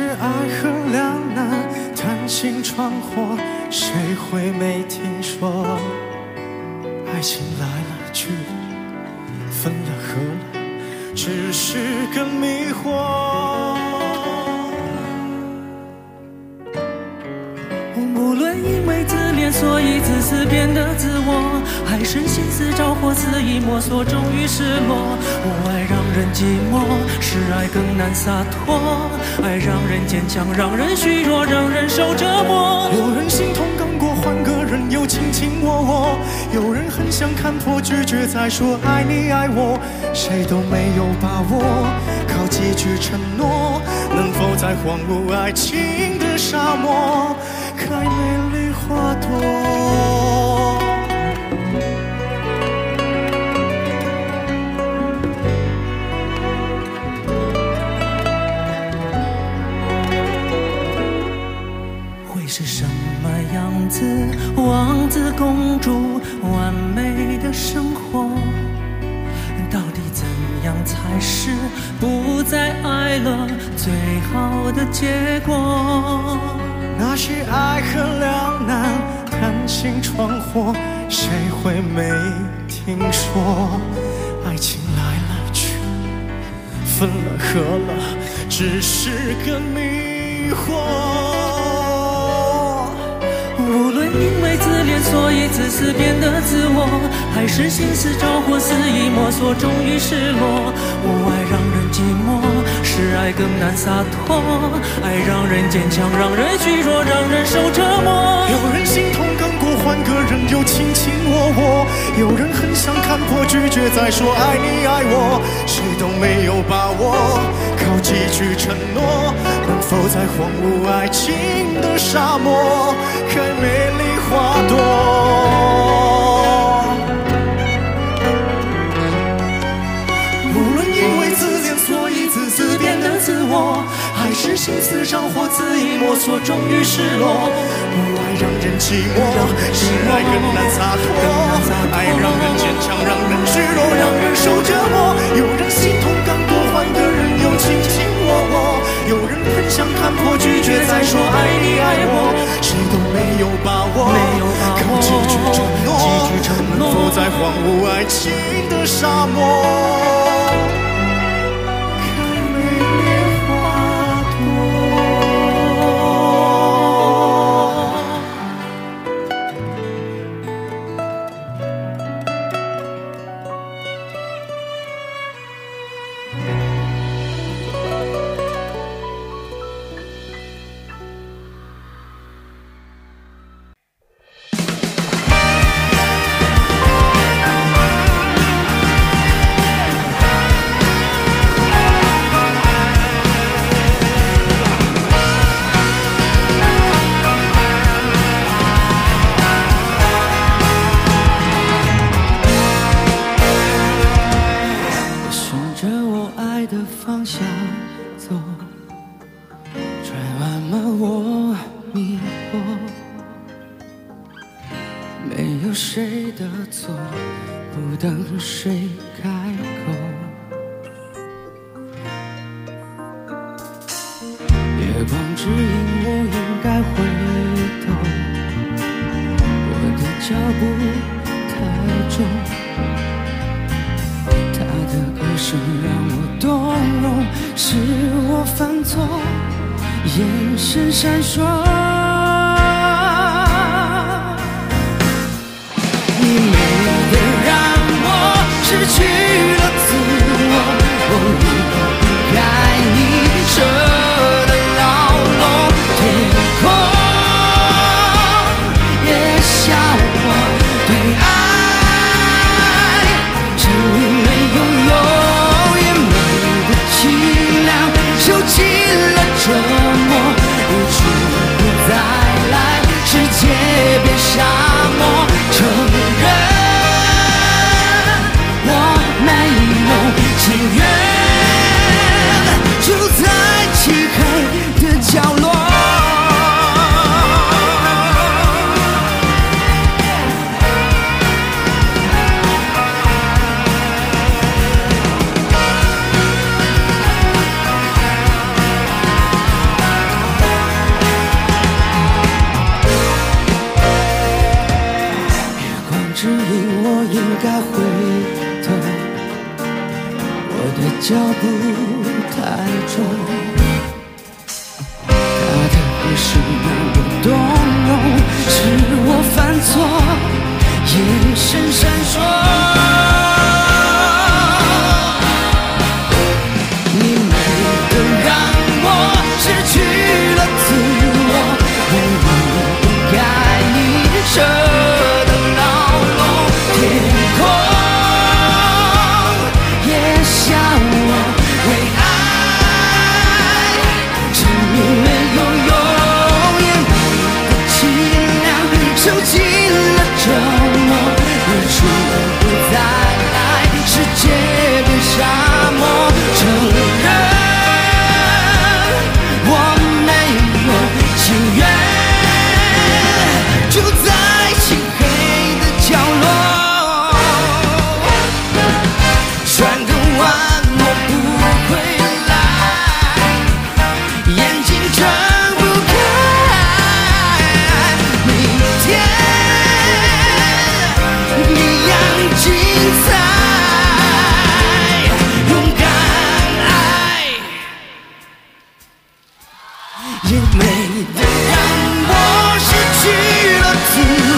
是爱恨两难、谈情闯祸，谁会没听说？爱情来了去了，分了合了，只是个迷惑。所以自私变得自我，还是心思着火，肆意摸索，终于失落。我爱让人寂寞，是爱更难洒脱。爱让人坚强，让人虚弱，让人受折磨。有人心痛刚过，换个人又卿卿我我；有人很想看破，拒绝再说爱你爱我，谁都没有把握。靠几句承诺，能否在荒芜爱情的沙漠？开美丽花朵。会是什么样子？王子公主，完美的生活，到底怎样才是不再爱了最好的结果？那些爱恨两难、谈情闯祸，谁会没听说？爱情来了去，分了合了，只是个迷惑。无论因为自恋，所以自私变得自我，还是心思着火，肆意摸索，终于失落。我爱让人寂寞，是爱更难洒脱。爱让人坚强，让人虚弱，让人受折磨。有人心痛更过，换个人又卿卿我我；有人很想看破，拒绝再说爱你爱我，谁都没有把握。靠几句承诺，能否在荒芜爱情的沙漠开美丽花朵？是心思着火，恣意摸索，终于失落。不爱让人寂寞，是爱更难洒脱。爱让人坚强，让人虚弱，让人受折磨。有人心痛刚过，换的人又卿卿我我。有人很想看破，拒绝再说爱你爱我，谁都没有把握。没有把握靠几句承诺，几句承诺能否在荒芜爱情的沙漠？爱的方向走，转弯了我迷惑，没有谁的错，不等谁开口。月光指引我应该回头，我的脚步太重。他的歌声让，是我犯错，眼神闪烁。脚步因为你让我失去了自由。